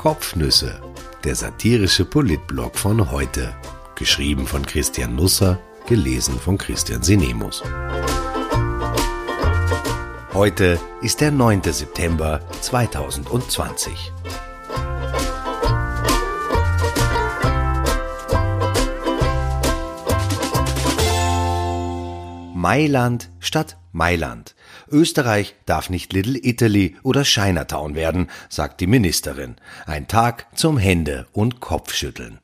Kopfnüsse, der satirische Politblog von heute. Geschrieben von Christian Nusser, gelesen von Christian Sinemus. Heute ist der 9. September 2020. Mailand statt Mailand. Österreich darf nicht Little Italy oder Chinatown werden, sagt die Ministerin. Ein Tag zum Hände- und Kopfschütteln.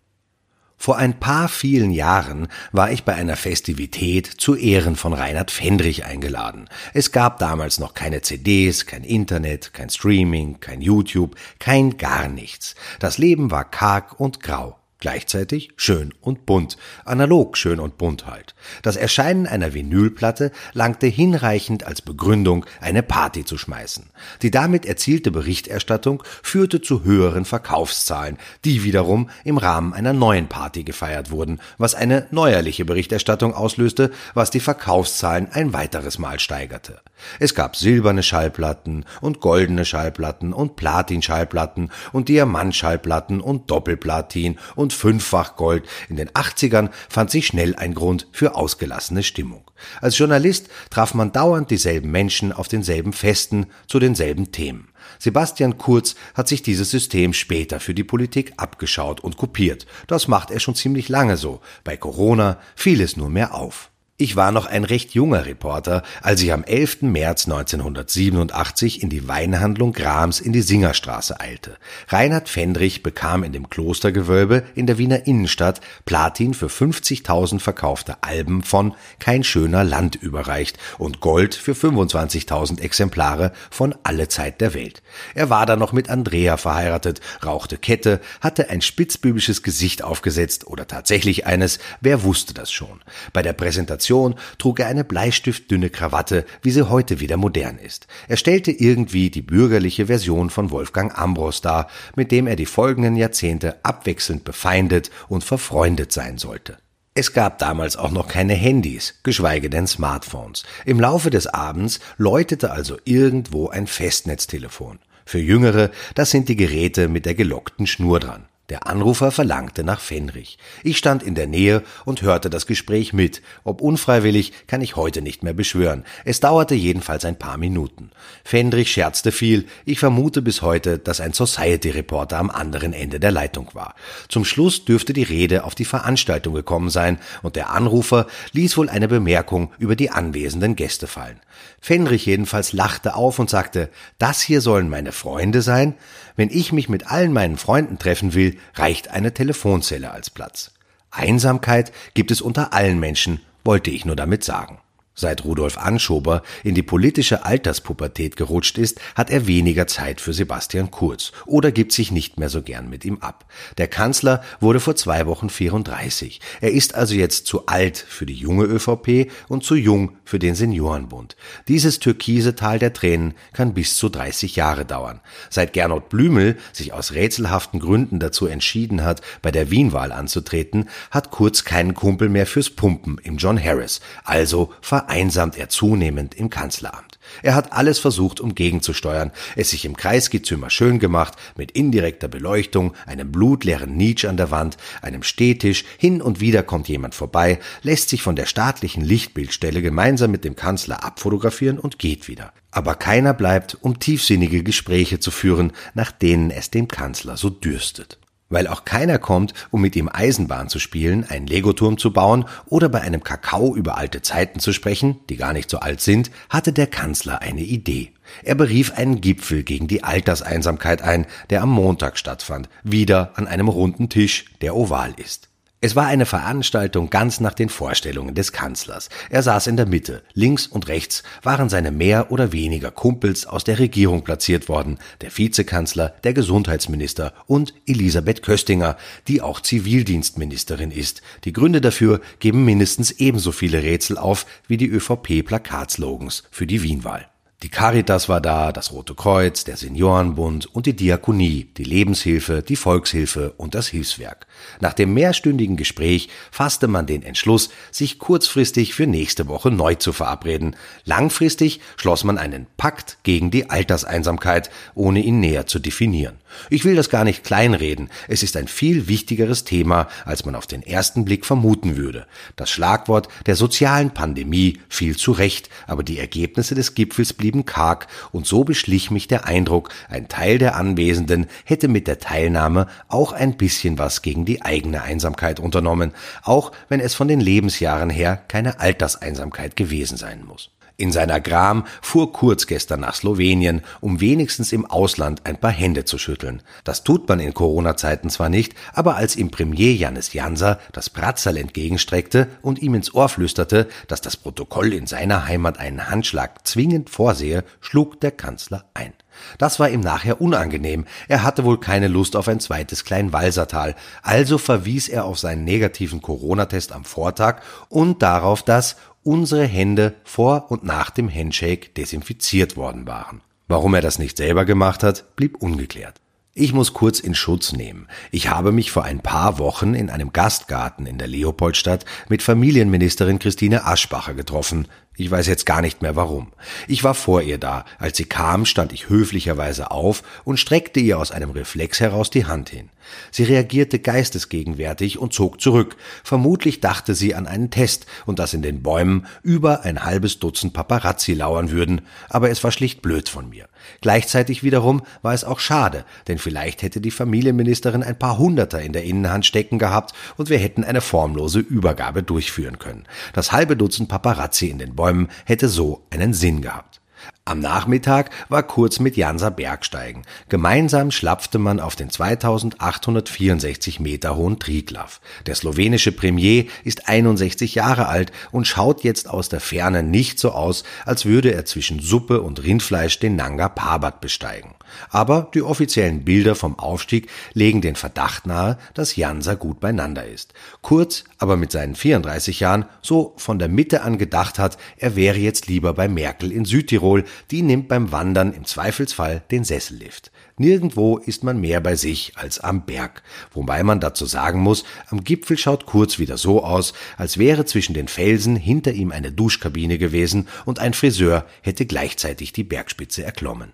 Vor ein paar vielen Jahren war ich bei einer Festivität zu Ehren von Reinhard Fendrich eingeladen. Es gab damals noch keine CDs, kein Internet, kein Streaming, kein YouTube, kein gar nichts. Das Leben war karg und grau. Gleichzeitig schön und bunt, analog schön und bunt halt. Das Erscheinen einer Vinylplatte langte hinreichend als Begründung, eine Party zu schmeißen. Die damit erzielte Berichterstattung führte zu höheren Verkaufszahlen, die wiederum im Rahmen einer neuen Party gefeiert wurden, was eine neuerliche Berichterstattung auslöste, was die Verkaufszahlen ein weiteres Mal steigerte. Es gab silberne Schallplatten und goldene Schallplatten und Platin-Schallplatten und Diamantschallplatten und Doppelplatin und fünffach Gold. In den 80ern fand sich schnell ein Grund für ausgelassene Stimmung. Als Journalist traf man dauernd dieselben Menschen auf denselben Festen zu denselben Themen. Sebastian Kurz hat sich dieses System später für die Politik abgeschaut und kopiert. Das macht er schon ziemlich lange so. Bei Corona fiel es nur mehr auf. Ich war noch ein recht junger Reporter, als ich am 11. März 1987 in die Weinhandlung Grams in die Singerstraße eilte. Reinhard Fendrich bekam in dem Klostergewölbe in der Wiener Innenstadt Platin für 50.000 verkaufte Alben von Kein schöner Land überreicht und Gold für 25.000 Exemplare von Alle Zeit der Welt. Er war da noch mit Andrea verheiratet, rauchte Kette, hatte ein spitzbübisches Gesicht aufgesetzt oder tatsächlich eines, wer wusste das schon. Bei der Präsentation Präsentation trug er eine bleistiftdünne Krawatte, wie sie heute wieder modern ist. Er stellte irgendwie die bürgerliche Version von Wolfgang Ambros dar, mit dem er die folgenden Jahrzehnte abwechselnd befeindet und verfreundet sein sollte. Es gab damals auch noch keine Handys, geschweige denn Smartphones. Im Laufe des Abends läutete also irgendwo ein Festnetztelefon. Für Jüngere, das sind die Geräte mit der gelockten Schnur dran. Der Anrufer verlangte nach Fenrich. Ich stand in der Nähe und hörte das Gespräch mit. Ob unfreiwillig, kann ich heute nicht mehr beschwören. Es dauerte jedenfalls ein paar Minuten. Fendrich scherzte viel. Ich vermute bis heute, dass ein Society-Reporter am anderen Ende der Leitung war. Zum Schluss dürfte die Rede auf die Veranstaltung gekommen sein und der Anrufer ließ wohl eine Bemerkung über die anwesenden Gäste fallen. Fenrich jedenfalls lachte auf und sagte, das hier sollen meine Freunde sein? Wenn ich mich mit allen meinen Freunden treffen will, reicht eine Telefonzelle als Platz. Einsamkeit gibt es unter allen Menschen, wollte ich nur damit sagen. Seit Rudolf Anschober in die politische Alterspubertät gerutscht ist, hat er weniger Zeit für Sebastian Kurz oder gibt sich nicht mehr so gern mit ihm ab. Der Kanzler wurde vor zwei Wochen 34. Er ist also jetzt zu alt für die junge ÖVP und zu jung für den Seniorenbund. Dieses türkise Tal der Tränen kann bis zu 30 Jahre dauern. Seit Gernot Blümel sich aus rätselhaften Gründen dazu entschieden hat, bei der Wienwahl anzutreten, hat Kurz keinen Kumpel mehr fürs Pumpen im John Harris. Also vereinsamt er zunehmend im Kanzleramt. Er hat alles versucht, um gegenzusteuern, es sich im Kreisgezimmer schön gemacht, mit indirekter Beleuchtung, einem blutleeren Nietzsche an der Wand, einem Stehtisch, hin und wieder kommt jemand vorbei, lässt sich von der staatlichen Lichtbildstelle gemeinsam mit dem Kanzler abfotografieren und geht wieder. Aber keiner bleibt, um tiefsinnige Gespräche zu führen, nach denen es dem Kanzler so dürstet. Weil auch keiner kommt, um mit ihm Eisenbahn zu spielen, einen Legoturm zu bauen oder bei einem Kakao über alte Zeiten zu sprechen, die gar nicht so alt sind, hatte der Kanzler eine Idee. Er berief einen Gipfel gegen die Alterseinsamkeit ein, der am Montag stattfand, wieder an einem runden Tisch, der oval ist. Es war eine Veranstaltung ganz nach den Vorstellungen des Kanzlers. Er saß in der Mitte. Links und rechts waren seine mehr oder weniger Kumpels aus der Regierung platziert worden. Der Vizekanzler, der Gesundheitsminister und Elisabeth Köstinger, die auch Zivildienstministerin ist. Die Gründe dafür geben mindestens ebenso viele Rätsel auf wie die ÖVP-Plakatslogans für die Wienwahl. Die Caritas war da, das Rote Kreuz, der Seniorenbund und die Diakonie, die Lebenshilfe, die Volkshilfe und das Hilfswerk. Nach dem mehrstündigen Gespräch fasste man den Entschluss, sich kurzfristig für nächste Woche neu zu verabreden. Langfristig schloss man einen Pakt gegen die Alterseinsamkeit, ohne ihn näher zu definieren. Ich will das gar nicht kleinreden, es ist ein viel wichtigeres Thema, als man auf den ersten Blick vermuten würde. Das Schlagwort der sozialen Pandemie fiel zurecht, aber die Ergebnisse des Gipfels blieben karg, und so beschlich mich der Eindruck, ein Teil der Anwesenden hätte mit der Teilnahme auch ein bisschen was gegen die eigene Einsamkeit unternommen, auch wenn es von den Lebensjahren her keine Alterseinsamkeit gewesen sein muss. In seiner Gram fuhr Kurz gestern nach Slowenien, um wenigstens im Ausland ein paar Hände zu schütteln. Das tut man in Corona-Zeiten zwar nicht, aber als ihm Premier Janis Janser das Bratzerl entgegenstreckte und ihm ins Ohr flüsterte, dass das Protokoll in seiner Heimat einen Handschlag zwingend vorsehe, schlug der Kanzler ein. Das war ihm nachher unangenehm. Er hatte wohl keine Lust auf ein zweites Kleinwalsertal. Also verwies er auf seinen negativen Corona-Test am Vortag und darauf, dass unsere Hände vor und nach dem Handshake desinfiziert worden waren. Warum er das nicht selber gemacht hat, blieb ungeklärt. Ich muss kurz in Schutz nehmen. Ich habe mich vor ein paar Wochen in einem Gastgarten in der Leopoldstadt mit Familienministerin Christine Aschbacher getroffen. Ich weiß jetzt gar nicht mehr warum. Ich war vor ihr da. Als sie kam, stand ich höflicherweise auf und streckte ihr aus einem Reflex heraus die Hand hin. Sie reagierte geistesgegenwärtig und zog zurück. Vermutlich dachte sie an einen Test und dass in den Bäumen über ein halbes Dutzend Paparazzi lauern würden, aber es war schlicht blöd von mir. Gleichzeitig wiederum war es auch schade, denn vielleicht hätte die Familienministerin ein paar Hunderter in der Innenhand stecken gehabt und wir hätten eine formlose Übergabe durchführen können. Das halbe Dutzend Paparazzi in den Bäumen hätte so einen Sinn gehabt. Am Nachmittag war Kurz mit Jansa Bergsteigen. Gemeinsam schlapfte man auf den 2864 Meter hohen Triglav. Der slowenische Premier ist 61 Jahre alt und schaut jetzt aus der Ferne nicht so aus, als würde er zwischen Suppe und Rindfleisch den Nanga Parbat besteigen. Aber die offiziellen Bilder vom Aufstieg legen den Verdacht nahe, dass Jansa gut beieinander ist. Kurz, aber mit seinen 34 Jahren so von der Mitte an gedacht hat, er wäre jetzt lieber bei Merkel in Südtirol, die nimmt beim Wandern im Zweifelsfall den Sessellift. Nirgendwo ist man mehr bei sich als am Berg. Wobei man dazu sagen muss, am Gipfel schaut Kurz wieder so aus, als wäre zwischen den Felsen hinter ihm eine Duschkabine gewesen und ein Friseur hätte gleichzeitig die Bergspitze erklommen.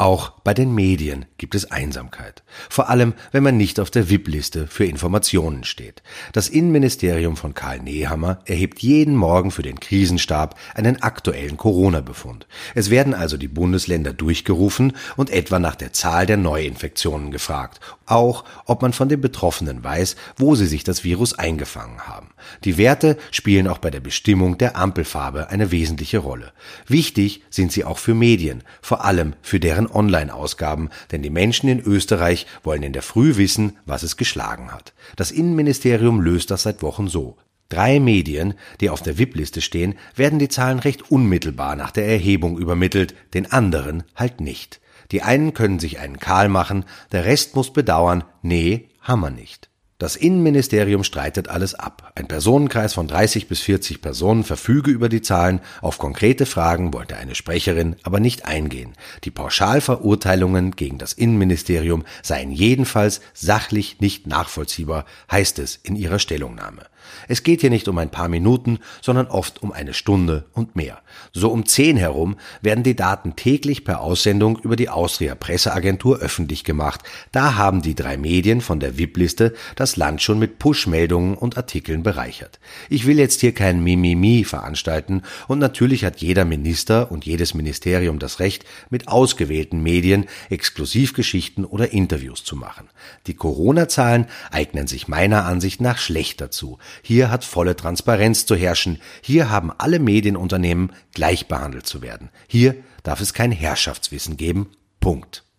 Auch bei den Medien gibt es Einsamkeit. Vor allem, wenn man nicht auf der VIP-Liste für Informationen steht. Das Innenministerium von Karl Nehammer erhebt jeden Morgen für den Krisenstab einen aktuellen Corona-Befund. Es werden also die Bundesländer durchgerufen und etwa nach der Zahl der Neuinfektionen gefragt. Auch, ob man von den Betroffenen weiß, wo sie sich das Virus eingefangen haben. Die Werte spielen auch bei der Bestimmung der Ampelfarbe eine wesentliche Rolle. Wichtig sind sie auch für Medien, vor allem für deren Online-Ausgaben, denn die Menschen in Österreich wollen in der Früh wissen, was es geschlagen hat. Das Innenministerium löst das seit Wochen so. Drei Medien, die auf der VIP-Liste stehen, werden die Zahlen recht unmittelbar nach der Erhebung übermittelt, den anderen halt nicht. Die einen können sich einen Kahl machen, der Rest muss bedauern, nee, haben wir nicht. Das Innenministerium streitet alles ab. Ein Personenkreis von 30 bis 40 Personen verfüge über die Zahlen. Auf konkrete Fragen wollte eine Sprecherin aber nicht eingehen. Die Pauschalverurteilungen gegen das Innenministerium seien jedenfalls sachlich nicht nachvollziehbar, heißt es in ihrer Stellungnahme. Es geht hier nicht um ein paar Minuten, sondern oft um eine Stunde und mehr. So um zehn herum werden die Daten täglich per Aussendung über die Austria Presseagentur öffentlich gemacht. Da haben die drei Medien von der VIP-Liste das Land schon mit Push-Meldungen und Artikeln bereichert. Ich will jetzt hier kein Mimimi veranstalten und natürlich hat jeder Minister und jedes Ministerium das Recht, mit ausgewählten Medien Exklusivgeschichten oder Interviews zu machen. Die Corona-Zahlen eignen sich meiner Ansicht nach schlecht dazu. Hier hat volle Transparenz zu herrschen. Hier haben alle Medienunternehmen gleich behandelt zu werden. Hier darf es kein Herrschaftswissen geben. Punkt.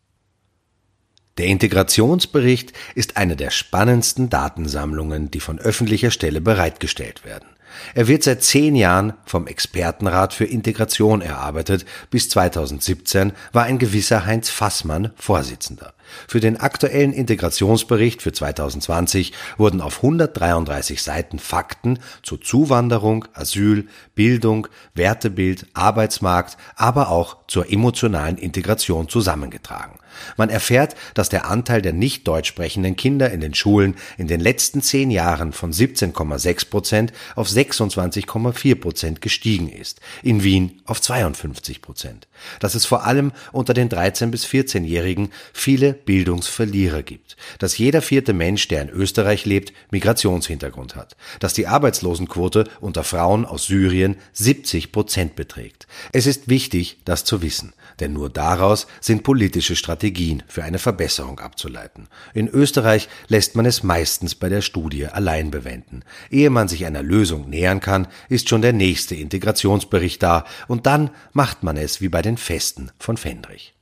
Der Integrationsbericht ist eine der spannendsten Datensammlungen, die von öffentlicher Stelle bereitgestellt werden. Er wird seit zehn Jahren vom Expertenrat für Integration erarbeitet. Bis 2017 war ein gewisser Heinz Fassmann Vorsitzender. Für den aktuellen Integrationsbericht für 2020 wurden auf 133 Seiten Fakten zu Zuwanderung, Asyl, Bildung, Wertebild, Arbeitsmarkt, aber auch zur emotionalen Integration zusammengetragen. Man erfährt, dass der Anteil der nicht deutsch sprechenden Kinder in den Schulen in den letzten zehn Jahren von 17,6 Prozent auf 26,4 Prozent gestiegen ist, in Wien auf 52 Prozent. Dass es vor allem unter den 13- bis 14-Jährigen viele Bildungsverlierer gibt, dass jeder vierte Mensch, der in Österreich lebt, Migrationshintergrund hat, dass die Arbeitslosenquote unter Frauen aus Syrien 70 Prozent beträgt. Es ist wichtig, das zu wissen, denn nur daraus sind politische Strategien für eine Verbesserung abzuleiten. In Österreich lässt man es meistens bei der Studie allein bewenden. Ehe man sich einer Lösung nähern kann, ist schon der nächste Integrationsbericht da und dann macht man es wie bei den Festen von Fendrich.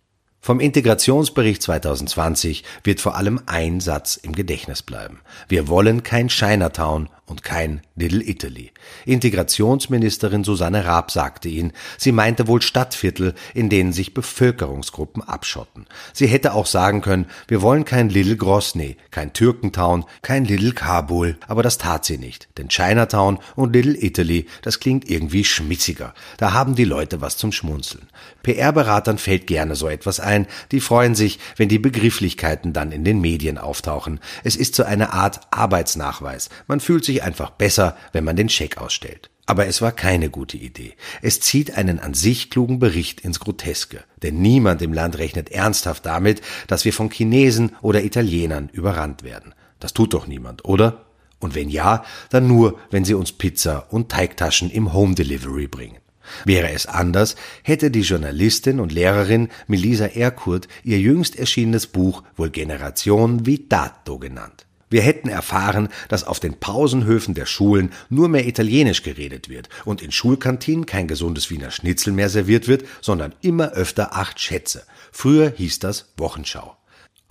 Vom Integrationsbericht 2020 wird vor allem ein Satz im Gedächtnis bleiben. Wir wollen kein Chinatown und kein Little Italy. Integrationsministerin Susanne Raab sagte ihn, sie meinte wohl Stadtviertel, in denen sich Bevölkerungsgruppen abschotten. Sie hätte auch sagen können, wir wollen kein Little Grosny, kein Türkentown, kein Little Kabul, aber das tat sie nicht, denn Chinatown und Little Italy, das klingt irgendwie schmitziger. Da haben die Leute was zum Schmunzeln. PR-Beratern fällt gerne so etwas ein, die freuen sich, wenn die Begrifflichkeiten dann in den Medien auftauchen. Es ist so eine Art Arbeitsnachweis. Man fühlt sich einfach besser, wenn man den Scheck ausstellt. Aber es war keine gute Idee. Es zieht einen an sich klugen Bericht ins Groteske. Denn niemand im Land rechnet ernsthaft damit, dass wir von Chinesen oder Italienern überrannt werden. Das tut doch niemand, oder? Und wenn ja, dann nur, wenn sie uns Pizza und Teigtaschen im Home Delivery bringen. Wäre es anders, hätte die Journalistin und Lehrerin Melisa Erkurt ihr jüngst erschienenes Buch wohl Generation Vitato genannt. Wir hätten erfahren, dass auf den Pausenhöfen der Schulen nur mehr Italienisch geredet wird und in Schulkantinen kein gesundes Wiener Schnitzel mehr serviert wird, sondern immer öfter acht Schätze. Früher hieß das Wochenschau.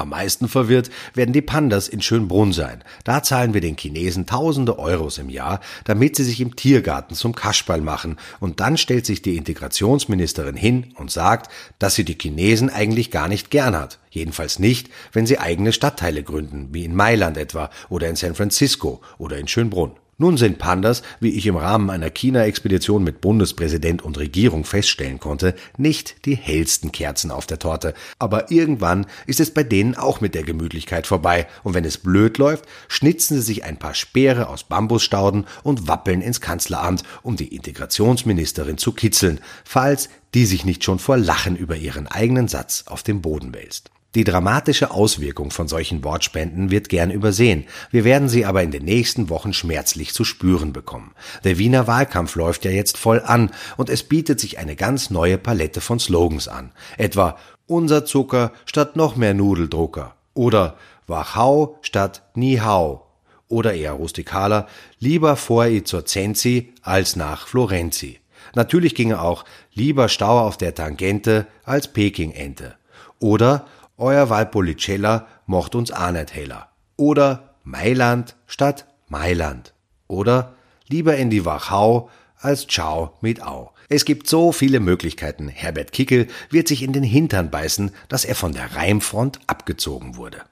Am meisten verwirrt werden die Pandas in Schönbrunn sein. Da zahlen wir den Chinesen tausende Euros im Jahr, damit sie sich im Tiergarten zum Kaschball machen. Und dann stellt sich die Integrationsministerin hin und sagt, dass sie die Chinesen eigentlich gar nicht gern hat. Jedenfalls nicht, wenn sie eigene Stadtteile gründen, wie in Mailand etwa oder in San Francisco oder in Schönbrunn. Nun sind Pandas, wie ich im Rahmen einer China-Expedition mit Bundespräsident und Regierung feststellen konnte, nicht die hellsten Kerzen auf der Torte. Aber irgendwann ist es bei denen auch mit der Gemütlichkeit vorbei. Und wenn es blöd läuft, schnitzen sie sich ein paar Speere aus Bambusstauden und wappeln ins Kanzleramt, um die Integrationsministerin zu kitzeln, falls die sich nicht schon vor Lachen über ihren eigenen Satz auf dem Boden wälzt. Die dramatische Auswirkung von solchen Wortspenden wird gern übersehen. Wir werden sie aber in den nächsten Wochen schmerzlich zu spüren bekommen. Der Wiener Wahlkampf läuft ja jetzt voll an und es bietet sich eine ganz neue Palette von Slogans an. Etwa unser Zucker statt noch mehr Nudeldrucker oder Wachau statt Nihau oder eher rustikaler, lieber vor i zur Zenzi als nach Florenzi. Natürlich ginge auch lieber Stau auf der Tangente als Peking-Ente. Oder euer Valpolicella mocht uns auch nicht heller. Oder Mailand statt Mailand. Oder lieber in die Wachau als Ciao mit Au. Es gibt so viele Möglichkeiten. Herbert Kickel wird sich in den Hintern beißen, dass er von der Reimfront abgezogen wurde.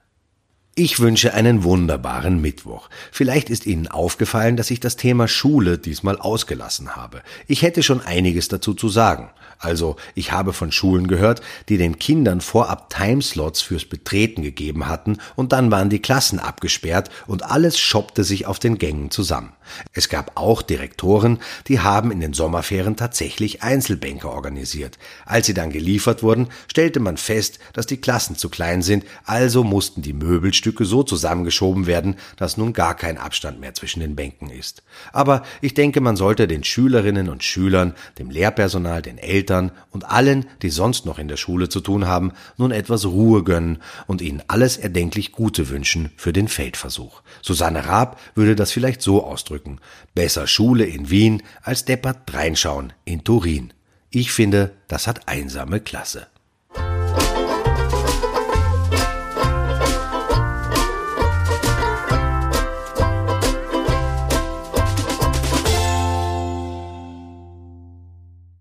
Ich wünsche einen wunderbaren Mittwoch. Vielleicht ist Ihnen aufgefallen, dass ich das Thema Schule diesmal ausgelassen habe. Ich hätte schon einiges dazu zu sagen. Also, ich habe von Schulen gehört, die den Kindern vorab Timeslots fürs Betreten gegeben hatten und dann waren die Klassen abgesperrt und alles schoppte sich auf den Gängen zusammen. Es gab auch Direktoren, die haben in den Sommerferien tatsächlich Einzelbänke organisiert. Als sie dann geliefert wurden, stellte man fest, dass die Klassen zu klein sind, also mussten die Möbelstücke Stücke so zusammengeschoben werden, dass nun gar kein Abstand mehr zwischen den Bänken ist. Aber ich denke, man sollte den Schülerinnen und Schülern, dem Lehrpersonal, den Eltern und allen, die sonst noch in der Schule zu tun haben, nun etwas Ruhe gönnen und ihnen alles erdenklich Gute wünschen für den Feldversuch. Susanne Raab würde das vielleicht so ausdrücken. Besser Schule in Wien als deppert reinschauen in Turin. Ich finde, das hat einsame Klasse.